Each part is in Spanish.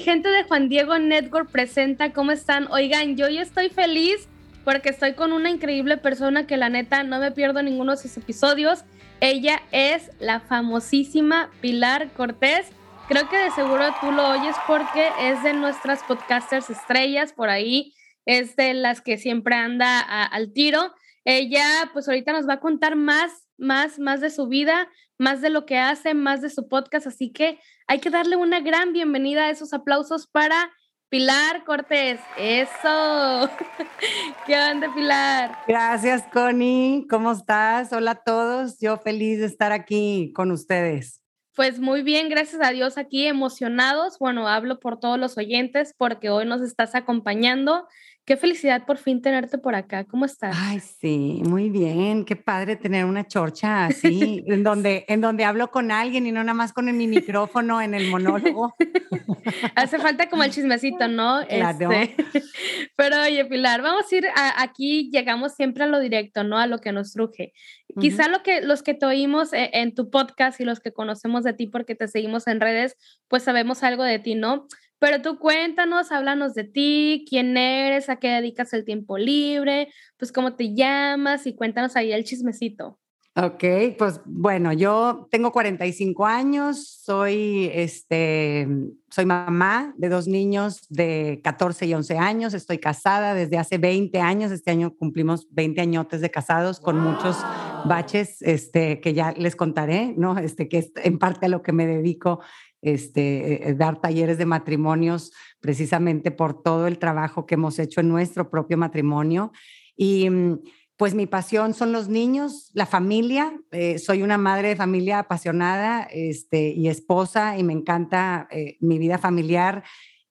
gente de Juan Diego Network presenta, ¿cómo están? Oigan, yo ya estoy feliz porque estoy con una increíble persona que la neta no me pierdo ninguno de sus episodios. Ella es la famosísima Pilar Cortés. Creo que de seguro tú lo oyes porque es de nuestras podcasters estrellas por ahí, es de las que siempre anda al tiro. Ella pues ahorita nos va a contar más, más, más de su vida, más de lo que hace, más de su podcast, así que hay que darle una gran bienvenida a esos aplausos para Pilar Cortés. Eso. ¿Qué onda, Pilar? Gracias, Connie. ¿Cómo estás? Hola a todos. Yo feliz de estar aquí con ustedes. Pues muy bien, gracias a Dios aquí emocionados. Bueno, hablo por todos los oyentes porque hoy nos estás acompañando Qué felicidad por fin tenerte por acá. ¿Cómo estás? Ay, sí, muy bien. Qué padre tener una chorcha así, en, donde, en donde hablo con alguien y no nada más con mi micrófono en el monólogo. Hace falta como el chismecito, ¿no? Claro. Este, pero oye, Pilar, vamos a ir aquí, llegamos siempre a lo directo, ¿no? A lo que nos truje. Quizá lo que, los que te oímos en, en tu podcast y los que conocemos de ti porque te seguimos en redes, pues sabemos algo de ti, ¿no? Pero tú cuéntanos, háblanos de ti, quién eres, a qué dedicas el tiempo libre, pues cómo te llamas y cuéntanos ahí el chismecito. Ok, pues bueno, yo tengo 45 años, soy, este, soy mamá de dos niños de 14 y 11 años, estoy casada desde hace 20 años, este año cumplimos 20 añotes de casados con muchos baches este, que ya les contaré, ¿no? Este, que es en parte a lo que me dedico este, eh, dar talleres de matrimonios precisamente por todo el trabajo que hemos hecho en nuestro propio matrimonio. Y mm, pues mi pasión son los niños, la familia. Eh, soy una madre de familia apasionada este, y esposa y me encanta eh, mi vida familiar.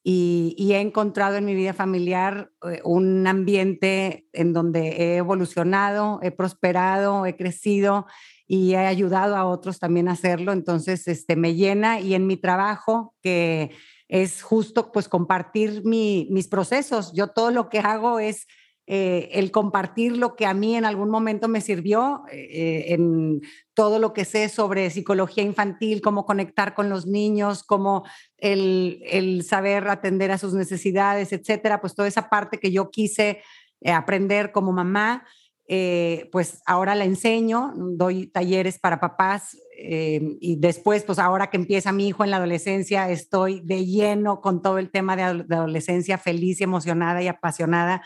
Y, he encontrado en mi vida familiar un ambiente en donde he evolucionado, he prosperado, he crecido y he ayudado a otros también a hacerlo, entonces este, me llena y en mi trabajo, que es justo pues compartir mis procesos, yo todo lo que hago es eh, el compartir lo que a mí en algún momento me sirvió, eh, en todo lo que sé sobre psicología infantil, cómo conectar con los niños, cómo el, saber atender a sus necesidades, etcétera, pues toda esa parte que yo quise eh, aprender como mamá eh, pues ahora la enseño, doy talleres para papás eh, y después, pues ahora que empieza mi hijo en la adolescencia, estoy de lleno con todo el tema de, adolescencia, feliz emocionada y apasionada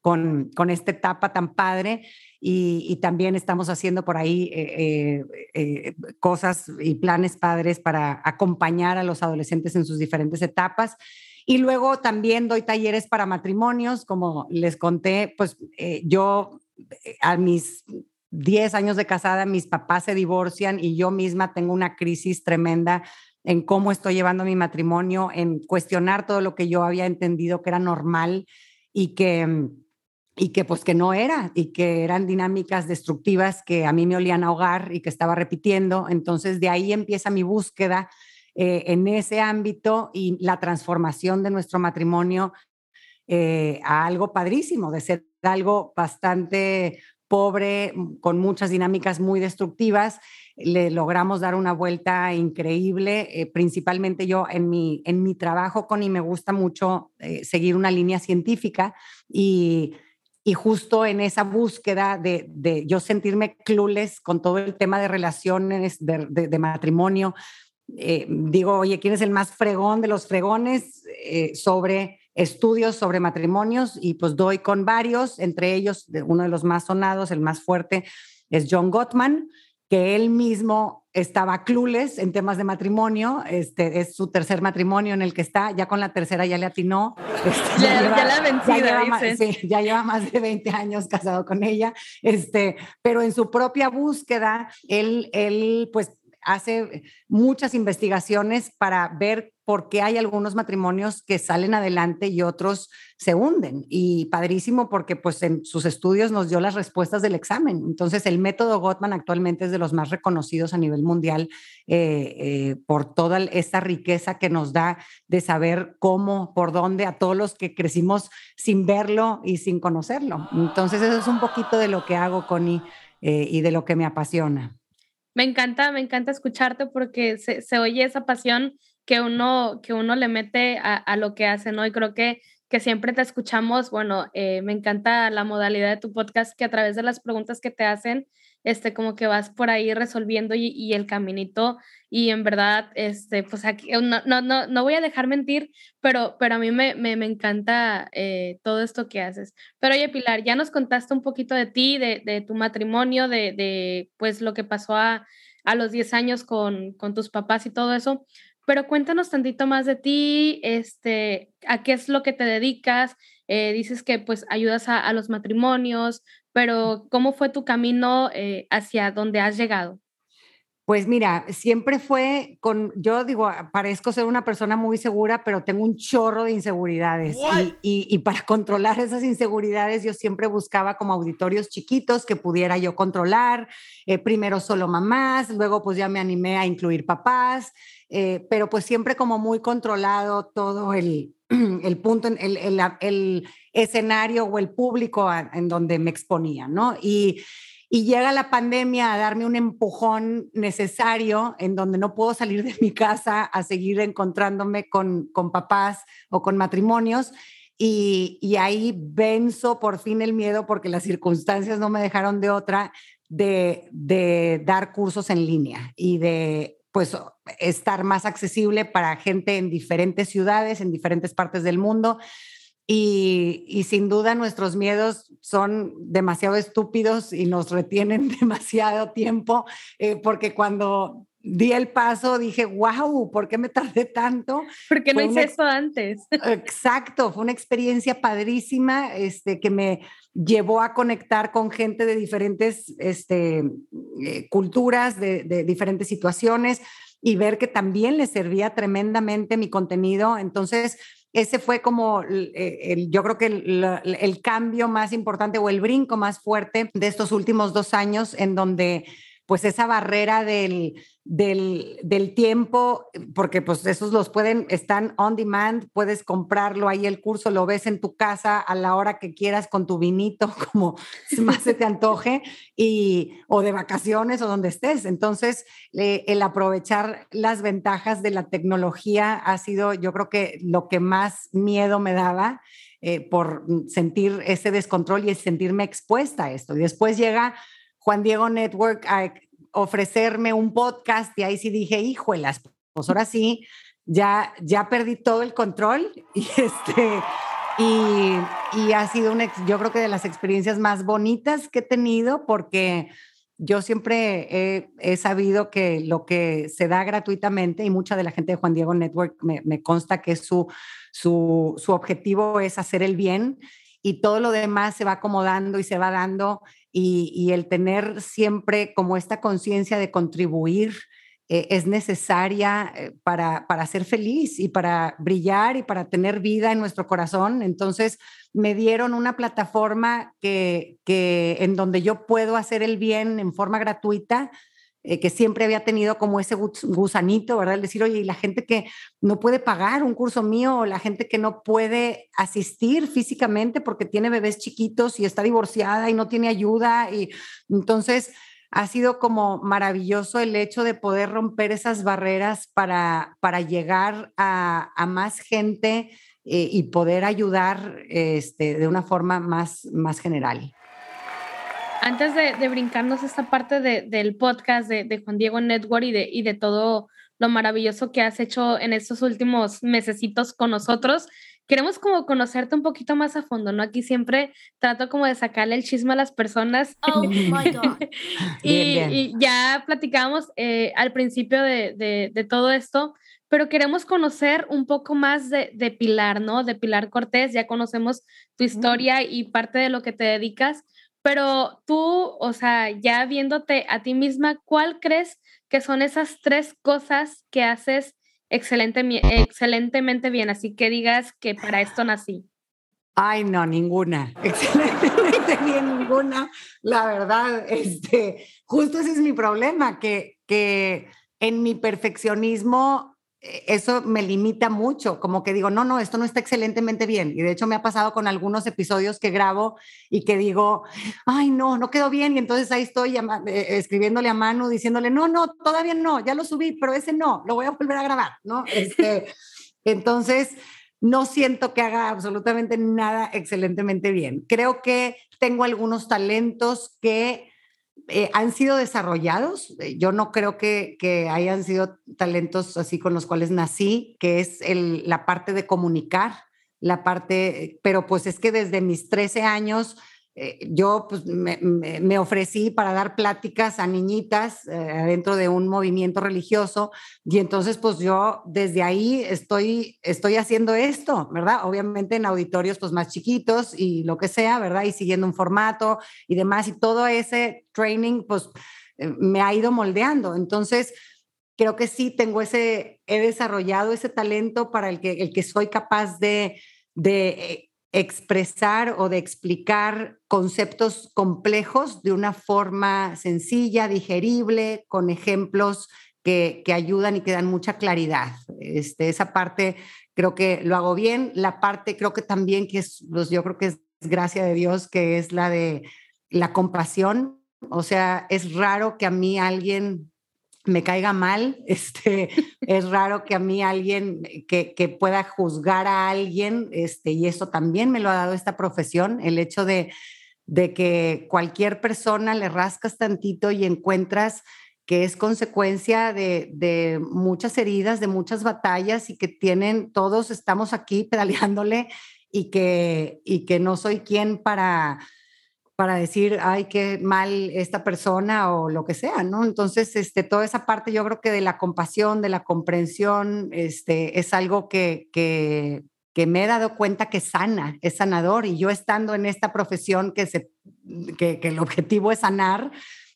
con, con esta etapa tan padre. Y, también estamos haciendo por ahí eh, cosas y planes padres para acompañar a los adolescentes en sus diferentes etapas. Y luego también doy talleres para matrimonios, como les conté, pues yo a mis 10 años de casada, mis papás se divorcian y yo misma tengo una crisis tremenda en cómo estoy llevando mi matrimonio, en cuestionar todo lo que yo había entendido que era normal y que y que pues que no era y que eran dinámicas destructivas que a mí me olían a y que estaba repitiendo. Entonces de ahí empieza mi búsqueda eh, en ese ámbito y la transformación de nuestro matrimonio eh, a algo padrísimo, de ser algo bastante pobre, con muchas dinámicas muy destructivas. Le logramos dar una vuelta increíble, eh, principalmente yo en mi, en mi trabajo, con y me gusta mucho eh, seguir una línea científica y, y justo en esa búsqueda de, yo sentirme clueless con todo el tema de relaciones, de, de, matrimonio, digo, oye, ¿quién es el más fregón de los fregones sobre estudios sobre matrimonios y pues doy con varios, entre ellos uno de los más sonados, el más fuerte, es John Gottman, que él mismo estaba clueless en temas de matrimonio, este es su tercer matrimonio en el que está, ya con la tercera ya le atinó. Este, ya, ya, la vencido, ya lleva, más, sí, ya lleva más de 20 años casado con ella, este, pero en su propia búsqueda, él, él pues hace muchas investigaciones para ver por qué hay algunos matrimonios que salen adelante y otros se hunden. Y padrísimo porque pues en sus estudios nos dio las respuestas del examen. Entonces el método Gottman actualmente es de los más reconocidos a nivel mundial eh, eh, por toda esta riqueza que nos da de saber cómo, por dónde, a todos los que crecimos sin verlo y sin conocerlo. Entonces eso es un poquito de lo que hago, Connie, eh, y de lo que me apasiona. Me encanta, me encanta escucharte porque se, se oye esa pasión que uno, que uno le mete a, lo que hace, ¿no? Y creo que, que siempre te escuchamos, bueno, eh, me encanta la modalidad de tu podcast, que a través de las preguntas que te hacen, este, como que vas por ahí resolviendo y, el caminito y en verdad, este, pues aquí, no, no, no, no voy a dejar mentir, pero, pero a mí me, me, me encanta eh, todo esto que haces. Pero oye, Pilar, ya nos contaste un poquito de ti, de, de tu matrimonio, de, de, pues lo que pasó a, a los 10 años con, con tus papás y todo eso, pero cuéntanos tantito más de ti, este, a qué es lo que te dedicas, eh, dices que pues ayudas a, los matrimonios, pero ¿cómo fue tu camino eh, hacia donde has llegado? Pues mira, siempre fue con, yo digo, ah, parezco ser una persona muy segura, pero tengo un chorro de inseguridades. Y, para controlar esas inseguridades, yo siempre buscaba como auditorios chiquitos que pudiera yo controlar. Eh, primero solo mamás, luego pues ya me animé a incluir papás, eh, pero pues siempre como muy controlado todo el, el punto, el, el, el, escenario o el público en donde me exponía, ¿no? Y y llega la pandemia a darme un empujón necesario en donde no puedo salir de mi casa a seguir encontrándome con, con papás o con matrimonios. Y, y, ahí venzo por fin el miedo porque las circunstancias no me dejaron de otra de, de dar cursos en línea y de pues estar más accesible para gente en diferentes ciudades, en diferentes partes del mundo. Y, sin duda nuestros miedos son demasiado estúpidos y nos retienen demasiado tiempo, eh, porque cuando di el paso dije, wow, ¿por qué me tardé tanto? Porque no hice esto antes. Exacto, fue una experiencia padrísima este, que me llevó a conectar con gente de diferentes este, eh, culturas, de, diferentes situaciones y ver que también les servía tremendamente mi contenido. Entonces, ese fue como, eh, yo creo que el, cambio más importante o el brinco más fuerte de estos últimos dos años en donde pues esa barrera del, del, tiempo, porque pues esos los pueden, están on demand, puedes comprarlo ahí el curso, lo ves en tu casa a la hora que quieras con tu vinito, como más se te antoje, y, o de vacaciones o donde estés. Entonces, el aprovechar las ventajas de la tecnología ha sido, yo creo que lo que más miedo me daba. Eh, por sentir ese descontrol y sentirme expuesta a esto. Y después llega Juan Diego Network a ofrecerme un podcast y ahí sí dije, híjolas, pues ahora sí, ya, ya perdí todo el control y este... Y, y ha sido una, yo creo que de las experiencias más bonitas que he tenido porque yo siempre he, sabido que lo que se da gratuitamente y mucha de la gente de Juan Diego Network me, me consta que su, su, su, objetivo es hacer el bien y todo lo demás se va acomodando y se va dando y, el tener siempre como esta conciencia de contribuir eh, es necesaria eh, para, para ser feliz y para brillar y para tener vida en nuestro corazón. Entonces me dieron una plataforma que, que en donde yo puedo hacer el bien en forma gratuita eh, que siempre había tenido como ese gusanito, ¿verdad? El decir, oye, y la gente que no puede pagar un curso mío, o la gente que no puede asistir físicamente porque tiene bebés chiquitos y está divorciada y no tiene ayuda. Y entonces ha sido como maravilloso el hecho de poder romper esas barreras para, para llegar a, más gente eh, y poder ayudar este, de una forma más, más general antes de, brincarnos esta parte del podcast de, Juan Diego Network y de, y de todo lo maravilloso que has hecho en estos últimos mesecitos con nosotros, queremos como conocerte un poquito más a fondo, ¿no? Aquí siempre trato como de sacarle el chisme a las personas. Oh my God. y, ya platicábamos eh, al principio de, de, todo esto, pero queremos conocer un poco más de, de, Pilar, ¿no? De Pilar Cortés, ya conocemos tu historia y parte de lo que te dedicas, pero tú, o sea, ya viéndote a ti misma, ¿cuál crees que son esas tres cosas que haces excelente, excelentemente bien? Así que digas que para esto nací. Ay, no, ninguna. Excelentemente bien, ninguna. La verdad, este, justo ese es mi problema, que, que en mi perfeccionismo eso me limita mucho, como que digo, no, no, esto no está excelentemente bien. Y de hecho me ha pasado con algunos episodios que grabo y que digo, ay, no, no quedó bien. Y entonces ahí estoy eh, escribiéndole a Manu, diciéndole, no, no, todavía no, ya lo subí, pero ese no, lo voy a volver a grabar, ¿no? Este, entonces, no siento que haga absolutamente nada excelentemente bien. Creo que tengo algunos talentos que eh, han sido desarrollados. Eh, yo no creo que, hayan sido talentos así con los cuales nací, que es la parte de comunicar, la parte, pero pues es que desde mis 13 años eh, yo pues, me, ofrecí para dar pláticas a niñitas eh, dentro de un movimiento religioso y entonces pues yo desde ahí estoy, estoy haciendo esto, ¿verdad? Obviamente en auditorios pues más chiquitos y lo que sea, ¿verdad? Y siguiendo un formato y demás y todo ese training pues eh, me ha ido moldeando. Entonces creo que sí tengo ese, he desarrollado ese talento para el que, el que soy capaz de, de expresar o de explicar conceptos complejos de una forma sencilla, digerible, con ejemplos que, ayudan y que dan mucha claridad. Este, esa parte creo que lo hago bien. La parte creo que también que es, pues yo creo que es gracia de Dios, que es la de la compasión. O sea, es raro que a mí alguien me caiga mal. Este, es raro que a mí alguien que, pueda juzgar a alguien, este, y eso también me lo ha dado esta profesión, el hecho de, de que cualquier persona le rascas tantito y encuentras que es consecuencia de, de, muchas heridas, de muchas batallas y que tienen, todos estamos aquí pedaleándole y que, y que no soy quien para para decir, ay, qué mal esta persona o lo que sea, ¿no? Entonces, este, toda esa parte yo creo que de la compasión, de la comprensión, este, es algo que, que, me he dado cuenta que sana, es sanador. Y yo estando en esta profesión que, se, que, el objetivo es sanar,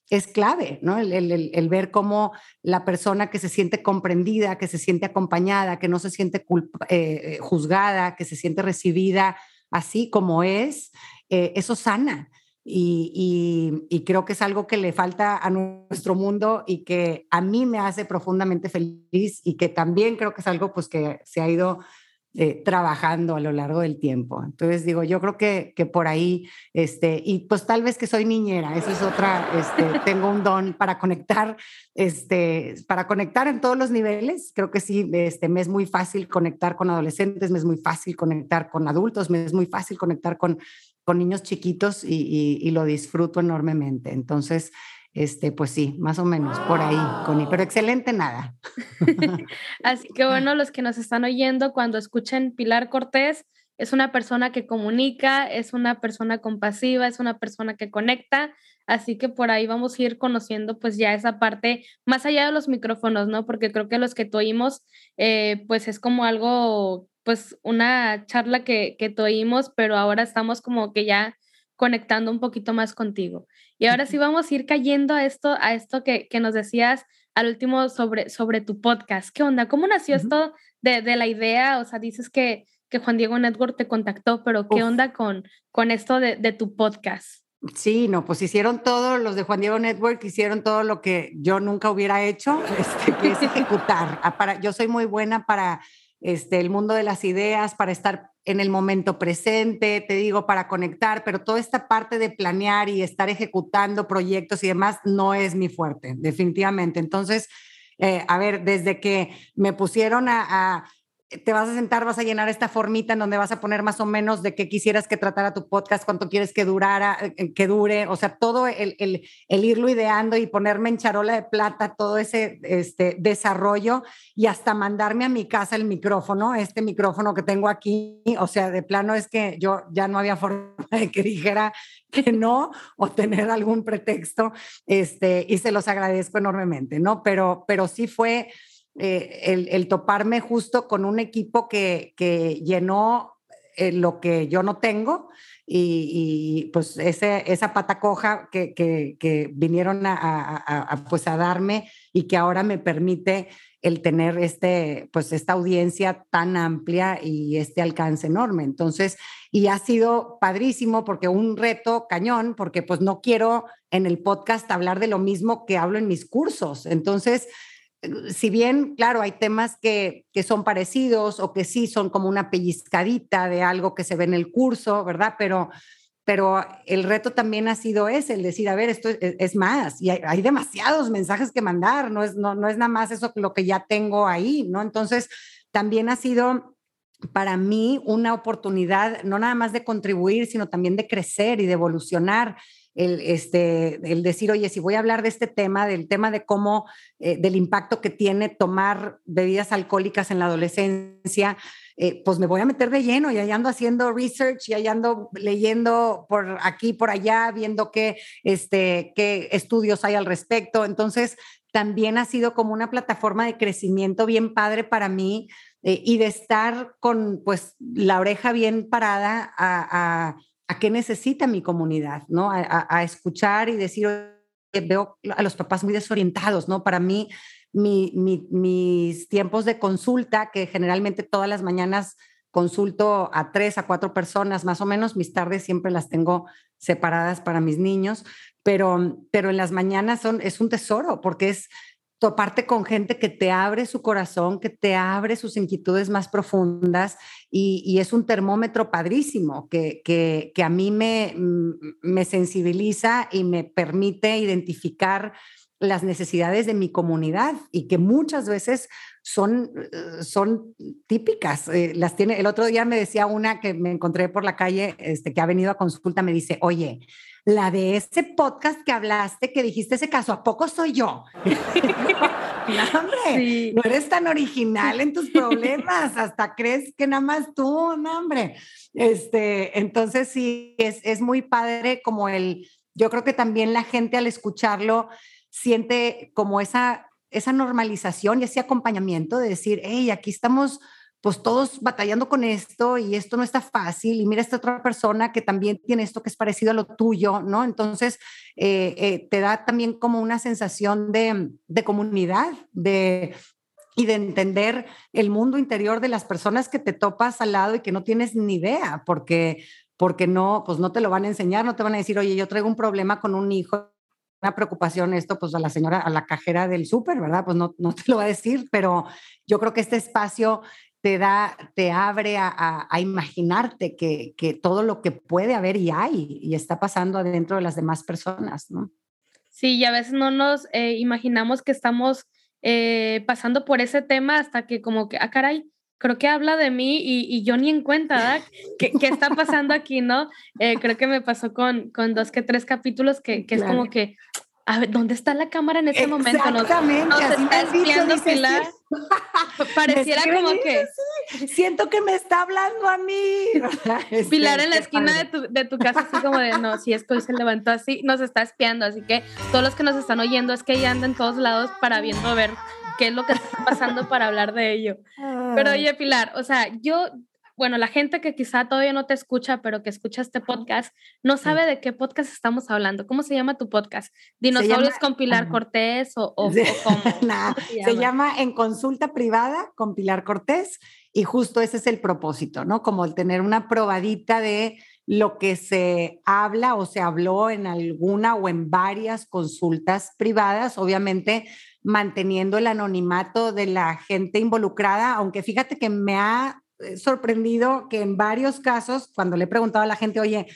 es clave, ¿no? El, ver cómo la persona que se siente comprendida, que se siente acompañada, que no se siente eh, juzgada, que se siente recibida así como es, eh, eso sana. Y, creo que es algo que le falta a nuestro mundo y que a mí me hace profundamente feliz y que también creo que es algo pues que se ha ido eh, trabajando a lo largo del tiempo. Entonces digo, yo creo que, que, por ahí, este, y pues tal vez que soy niñera, eso es otra, este, tengo un don para conectar, este, para conectar en todos los niveles, creo que sí, este, me es muy fácil conectar con adolescentes, me es muy fácil conectar con adultos, me es muy fácil conectar con con niños chiquitos y, lo disfruto enormemente. Entonces, este, pues sí, más o menos por ahí, Connie, pero excelente nada. Así que bueno, los que nos están oyendo, cuando escuchen Pilar Cortés, es una persona que comunica, es una persona compasiva, es una persona que conecta, así que por ahí vamos a ir conociendo pues ya esa parte más allá de los micrófonos, ¿no? Porque creo que los que oímos, eh, pues es como algo pues una charla que, que oímos, pero ahora estamos como que ya conectando un poquito más contigo. Y ahora sí vamos a ir cayendo a esto, a esto que, que nos decías al último sobre, sobre tu podcast. ¿Qué onda? ¿Cómo nació esto de, de, la idea? O sea, dices que, que Juan Diego Network te contactó, pero ¿qué onda con, con esto de, de, tu podcast? Sí, no, pues hicieron todo, los de Juan Diego Network hicieron todo lo que yo nunca hubiera hecho, este, que es ejecutar. Ah, para, yo soy muy buena para este, el mundo de las ideas, para estar en el momento presente, te digo, para conectar, pero toda esta parte de planear y estar ejecutando proyectos y demás no es mi fuerte, definitivamente. Entonces, eh, a ver, desde que me pusieron a te vas a sentar, vas a llenar esta formita en donde vas a poner más o menos de qué quisieras que tratara tu podcast, cuánto quieres que durara, eh, que dure, o sea, todo el, el, irlo ideando y ponerme en charola de plata todo ese este, desarrollo y hasta mandarme a mi casa el micrófono, este micrófono que tengo aquí, o sea, de plano es que yo ya no había forma de que dijera que no o tener algún pretexto, este, y se los agradezco enormemente, ¿no? Pero, pero sí fue eh, el, toparme justo con un equipo que, llenó eh, lo que yo no tengo y, pues ese, esa pata coja que, vinieron a, pues a darme y que ahora me permite el tener este, pues esta audiencia tan amplia y este alcance enorme. Entonces, y ha sido padrísimo porque un reto cañón, porque pues no quiero en el podcast hablar de lo mismo que hablo en mis cursos. Entonces, si bien, claro, hay temas que, que, son parecidos o que sí son como una pellizcadita de algo que se ve en el curso, ¿verdad? Pero, pero el reto también ha sido ese, el decir, a ver, esto es, más, y hay, demasiados mensajes que mandar, no es, no, no es nada más eso lo que ya tengo ahí, ¿no? Entonces, también ha sido para mí una oportunidad, no nada más de contribuir, sino también de crecer y de evolucionar. El, este, el decir, oye, si voy a hablar de este tema, del tema de cómo, eh, del impacto que tiene tomar bebidas alcohólicas en la adolescencia, eh, pues me voy a meter de lleno y allá ando haciendo research y allá ando leyendo por aquí, por allá, viendo qué, este, qué estudios hay al respecto. Entonces, también ha sido como una plataforma de crecimiento bien padre para mí eh, y de estar con pues la oreja bien parada a, a qué necesita mi comunidad, ¿no? A, escuchar y decir, veo a los papás muy desorientados, ¿no? Para mí, mi, mis tiempos de consulta, que generalmente todas las mañanas consulto a tres, a cuatro personas más o menos, mis tardes siempre las tengo separadas para mis niños, pero, pero en las mañanas son, es un tesoro porque es toparte con gente que te abre su corazón, que te abre sus inquietudes más profundas y, es un termómetro padrísimo que, que, que a mí me, me sensibiliza y me permite identificar las necesidades de mi comunidad y que muchas veces son, eh, son típicas. Eh, las tiene, el otro día me decía una que me encontré por la calle, este, que ha venido a consulta, me dice, oye, la de ese podcast que hablaste, que dijiste ese caso, ¿a poco soy yo? no, hombre, no eres tan original en tus problemas, hasta crees que nada más tú, no, hombre. Este, entonces sí, es, es muy padre como el, yo creo que también la gente al escucharlo siente como esa, esa normalización y ese acompañamiento de decir, hey, aquí estamos pues todos batallando con esto y esto no está fácil y mira esta otra persona que también tiene esto que es parecido a lo tuyo, ¿no? Entonces, eh, eh, te da también como una sensación de, de comunidad, de, y de entender el mundo interior de las personas que te topas al lado y que no tienes ni idea, porque porque no, pues no te lo van a enseñar, no te van a decir, oye, yo traigo un problema con un hijo preocupación esto, pues a la señora, a la cajera del súper, ¿verdad? Pues no, no te lo va a decir, pero yo creo que este espacio te da, te abre a, a, imaginarte que, que, todo lo que puede haber y hay y está pasando adentro de las demás personas, ¿no? Sí, y a veces no nos eh, imaginamos que estamos eh, pasando por ese tema hasta que como que, ah, caray, creo que habla de mí y, yo ni en cuenta, ¿verdad? ¿Qué, ¿Qué, está pasando aquí, no? Eh, creo que me pasó con, con dos que tres capítulos que, que es como que, a ver, ¿dónde está la cámara en este momento? Exactamente, nos, está espiando Pilar. Pareciera como que... Siento que me está hablando a mí. Pilar en la esquina de tu, de tu, casa, así como de, no, si es que hoy se levantó así, nos está espiando, así que todos los que nos están oyendo es que ella anda en todos lados para viendo ver qué es lo que está pasando para hablar de ello. Pero oye, Pilar, o sea, yo, bueno, la gente que quizá todavía no te escucha, pero que escucha este podcast, no sabe de qué podcast estamos hablando. ¿Cómo se llama tu podcast? ¿Dinosaurios con Pilar Cortés o, o, cómo? se, llama? En Consulta Privada con Pilar Cortés y justo ese es el propósito, ¿no? Como el tener una probadita de lo que se habla o se habló en alguna o en varias consultas privadas, obviamente manteniendo el anonimato de la gente involucrada, aunque fíjate que me ha eh, sorprendido que en varios casos, cuando le he preguntado a la gente, oye,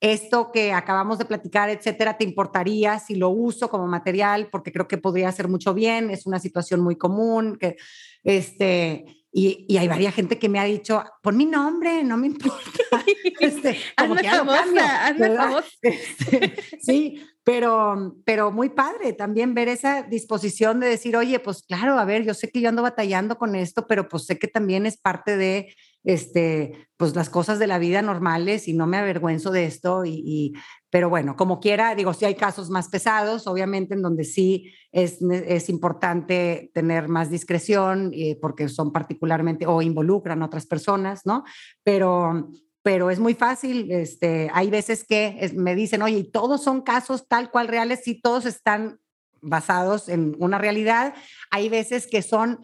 esto que acabamos de platicar, etcétera, ¿te importaría si lo uso como material? Porque creo que podría hacer mucho bien, es una situación muy común, que este, y, y, hay varias gente que me ha dicho, pon mi nombre, no me importa. Este, como hazme famosa, hazme famosa. Este, sí, pero, pero muy padre también ver esa disposición de decir, oye, pues claro, a ver, yo sé que yo ando batallando con esto, pero pues sé que también es parte de, este, pues las cosas de la vida normales y no me avergüenzo de esto. Y, y pero bueno, como quiera, digo, si hay casos más pesados, obviamente en donde sí es, es importante tener más discreción eh, porque son particularmente o involucran otras personas, ¿no? Pero, pero es muy fácil. Este, hay veces que me dicen, oye, ¿y todos son casos tal cual reales? Sí, todos están basados en una realidad. Hay veces que son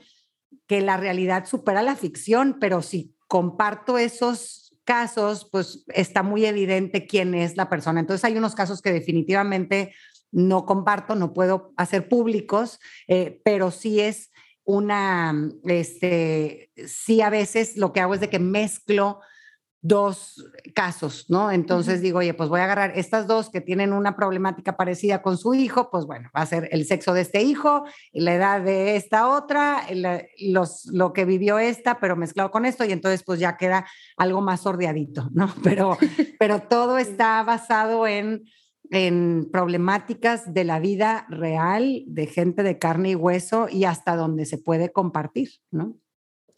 que la realidad supera la ficción, pero si comparto esos casos, pues está muy evidente quién es la persona. Entonces hay unos casos que definitivamente no comparto, no puedo hacer públicos, eh, pero sí es una, este, sí a veces lo que hago es de que mezclo dos casos, ¿no? Entonces digo, oye, pues voy a agarrar estas dos que tienen una problemática parecida con su hijo, pues bueno, va a ser el sexo de este hijo, la edad de esta otra, los, lo que vivió esta, pero mezclado con esto, y entonces pues ya queda algo más sordeadito, ¿no? Pero, pero todo está basado en, en problemáticas de la vida real, de gente de carne y hueso, y hasta donde se puede compartir, ¿no?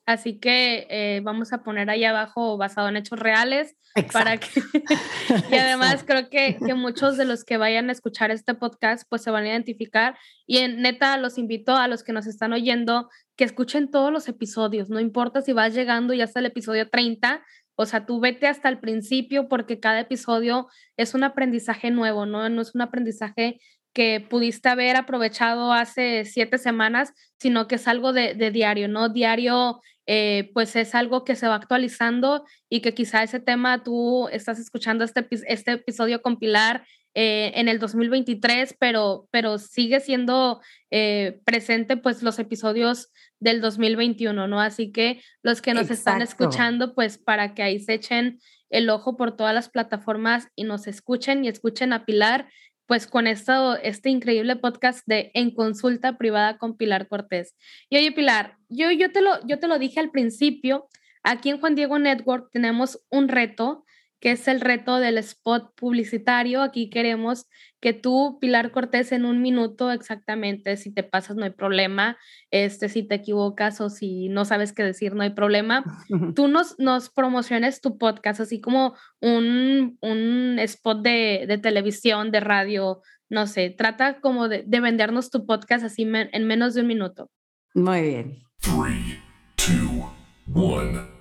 Así que eh, vamos a poner ahí abajo basado en hechos reales para que... y además creo que, que, muchos de los que vayan a escuchar este podcast pues se van a identificar y en neta los invito a los que nos están oyendo que escuchen todos los episodios, no importa si vas llegando ya hasta el episodio 30, o sea, tú vete hasta el principio porque cada episodio es un aprendizaje nuevo, ¿no? No es un aprendizaje que pudiste haber aprovechado hace siete semanas, sino que es algo de, de diario, ¿no? Diario eh, pues es algo que se va actualizando y que quizá ese tema tú estás escuchando este, este episodio compilar eh, en el 2023, pero, pero sigue siendo eh, presente pues los episodios del 2021, ¿no? Así que los que nos están escuchando, pues para que ahí se echen el ojo por todas las plataformas y nos escuchen y escuchen a Pilar pues con esto, este increíble podcast de En Consulta Privada con Pilar Cortés. Y oye, Pilar, yo, yo, te, lo, yo te lo dije al principio, aquí en Juan Diego Network tenemos un reto que es el reto del spot publicitario. Aquí queremos que tú, Pilar Cortés, en un minuto exactamente, si te pasas no hay problema, este, si te equivocas o si no sabes qué decir no hay problema, tú nos, nos promociones tu podcast, así como un, un spot de, de, televisión, de radio, no sé, trata como de, de vendernos tu podcast así en menos de un minuto. Muy bien. Three, two, one.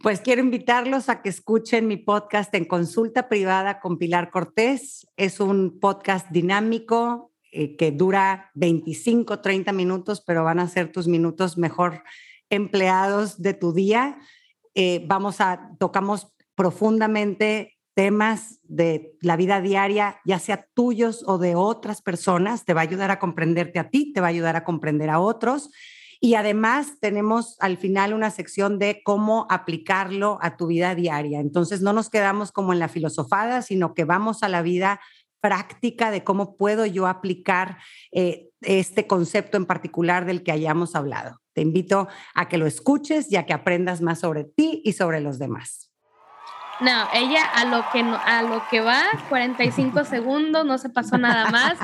Pues quiero invitarlos a que escuchen mi podcast en consulta privada con Pilar Cortés. Es un podcast dinámico eh, que dura 25, 30 minutos, pero van a ser tus minutos mejor empleados de tu día. Eh, vamos a, tocamos profundamente temas de la vida diaria, ya sea tuyos o de otras personas. Te va a ayudar a comprenderte a ti, te va a ayudar a comprender a otros y además tenemos al final una sección de cómo aplicarlo a tu vida diaria. Entonces no nos quedamos como en la filosofada, sino que vamos a la vida práctica de cómo puedo yo aplicar eh, este concepto en particular del que hayamos hablado. Te invito a que lo escuches y a que aprendas más sobre ti y sobre los demás. No, ella a lo que a lo que va, 45 segundos, no se pasó nada más.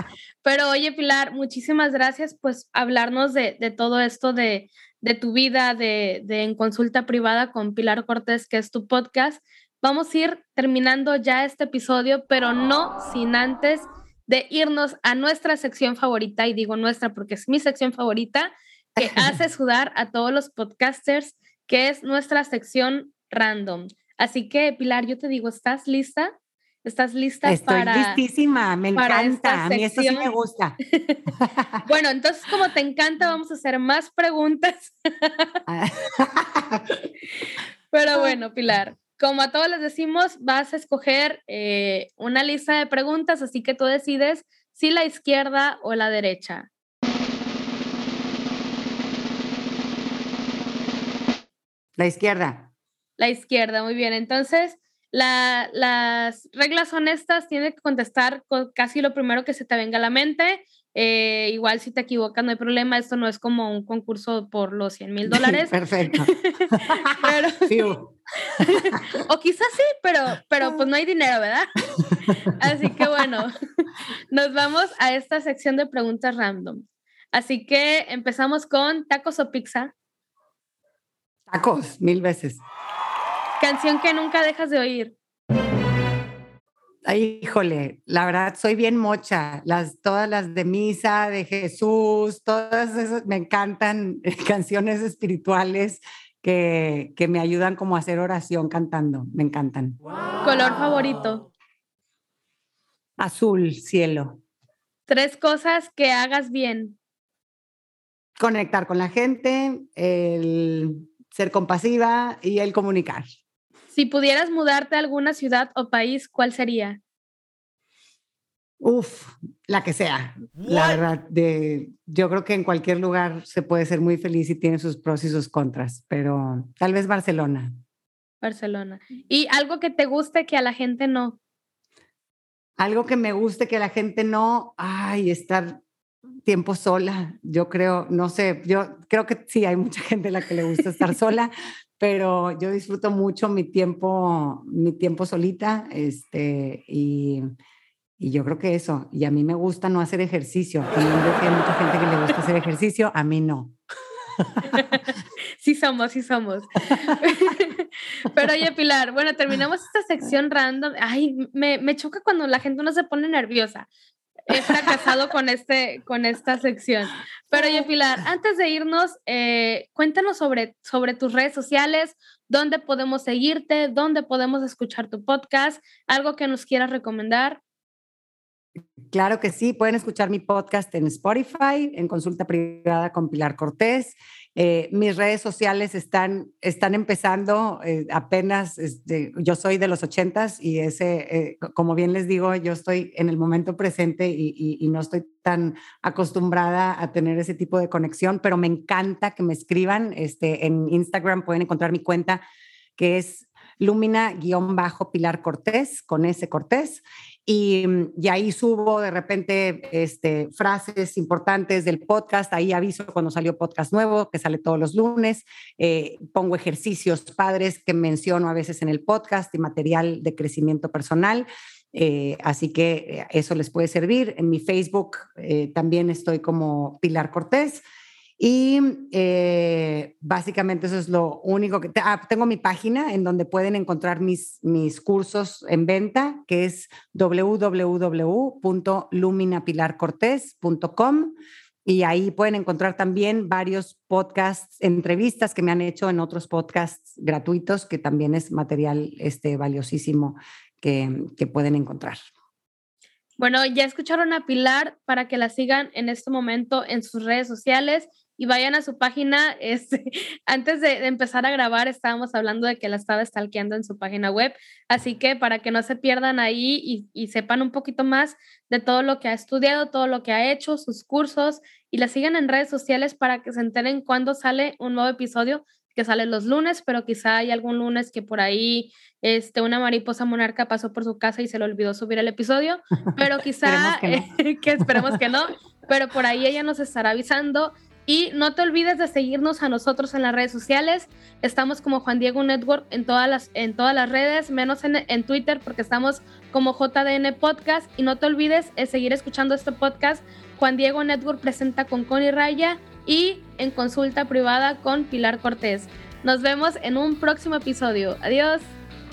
Pero oye, Pilar, muchísimas gracias pues hablarnos de, de todo esto de, de tu vida, de, de, en consulta privada con Pilar Cortés, que es tu podcast. Vamos a ir terminando ya este episodio, pero no sin antes de irnos a nuestra sección favorita, y digo nuestra porque es mi sección favorita, que hace sudar a todos los podcasters, que es nuestra sección random. Así que, Pilar, yo te digo, ¿estás lista? ¿Estás lista Estoy listísima, me encanta, a mí esto sí me gusta. bueno, entonces como te encanta, vamos a hacer más preguntas. Pero bueno, Pilar, como a todos les decimos, vas a escoger eh, una lista de preguntas, así que tú decides si la izquierda o la derecha. La izquierda. La izquierda, muy bien. Entonces, las reglas son estas, tienes que contestar con casi lo primero que se te venga a la mente. Eh, igual si te equivocas no hay problema, esto no es como un concurso por los 100 mil dólares. Perfecto. o quizás sí, pero, pero pues no hay dinero, ¿verdad? Así que bueno, nos vamos a esta sección de preguntas random. Así que empezamos con tacos o pizza. Tacos, mil veces. Canción que nunca dejas de oír. Ay, híjole, la verdad soy bien mocha. Las, todas las de misa, de Jesús, todas esas me encantan canciones espirituales que, que me ayudan como a hacer oración cantando. Me encantan. ¿Color favorito? Azul, cielo. Tres cosas que hagas bien. Conectar con la gente, el ser compasiva y el comunicar. Si pudieras mudarte a alguna ciudad o país, ¿cuál sería? Uf, la que sea. La verdad, de, yo creo que en cualquier lugar se puede ser muy feliz y tiene sus pros y sus contras, pero tal vez Barcelona. Barcelona. ¿Y algo que te guste que a la gente no? Algo que me guste que a la gente no, ay, estar tiempo sola. Yo creo, no sé, yo creo que sí, hay mucha gente a la que le gusta estar sola, pero yo disfruto mucho mi tiempo, mi tiempo solita, este, y y yo creo que eso, y a mí me gusta no hacer ejercicio. También veo que hay mucha gente que le gusta hacer ejercicio, a mí no. Sí somos, sí somos. Pero oye, Pilar, bueno, terminamos esta sección random. Ay, me, me choca cuando la gente no se pone nerviosa. He fracasado con, este, con esta sección. Pero oye, Pilar, antes de irnos, eh, cuéntanos sobre, sobre tus redes sociales, dónde podemos seguirte, dónde podemos escuchar tu podcast, algo que nos quieras recomendar. Claro que sí, pueden escuchar mi podcast en Spotify, en consulta privada con Pilar Cortés. Eh, mis redes sociales están, están empezando eh, apenas, este, yo soy de los ochentas y ese, eh, como bien les digo, yo estoy en el momento presente y, no estoy tan acostumbrada a tener ese tipo de conexión, pero me encanta que me escriban. Este, en Instagram pueden encontrar mi cuenta que es Lumina-Pilar Cortés, con ese Cortés. Y, y, ahí subo de repente este, frases importantes del podcast, ahí aviso cuando salió podcast nuevo, que sale todos los lunes, eh, pongo ejercicios padres que menciono a veces en el podcast y material de crecimiento personal. Eh, así que eh, eso les puede servir. En mi Facebook también estoy como Pilar Cortés. Y eh, básicamente eso es lo único que... Ah, tengo mi página en donde pueden encontrar mis, mis cursos en venta, que es www.luminapilarcortés.com. Y ahí pueden encontrar también varios podcasts, entrevistas que me han hecho en otros podcasts gratuitos, que también es material este, valiosísimo que, que pueden encontrar. Bueno, ya escucharon a Pilar para que la sigan en este momento en sus redes sociales y vayan a su página. Este, antes de, empezar a grabar estábamos hablando de que la estaba stalkeando en su página web, así que para que no se pierdan ahí y, y, sepan un poquito más de todo lo que ha estudiado, todo lo que ha hecho, sus cursos y la sigan en redes sociales para que se enteren cuando sale un nuevo episodio que sale los lunes, pero quizá hay algún lunes que por ahí este, una mariposa monarca pasó por su casa y se le olvidó subir el episodio, pero quizá, que, que esperemos que no, pero por ahí ella nos estará avisando y no te olvides de seguirnos a nosotros en las redes sociales. Estamos como Juan Diego Network en todas las, en todas las redes, menos en, en Twitter porque estamos como JDN Podcast. Y no te olvides de seguir escuchando este podcast. Juan Diego Network presenta con Connie Raya y en consulta privada con Pilar Cortés. Nos vemos en un próximo episodio. Adiós.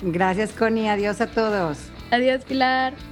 Gracias Connie, adiós a todos. Adiós Pilar.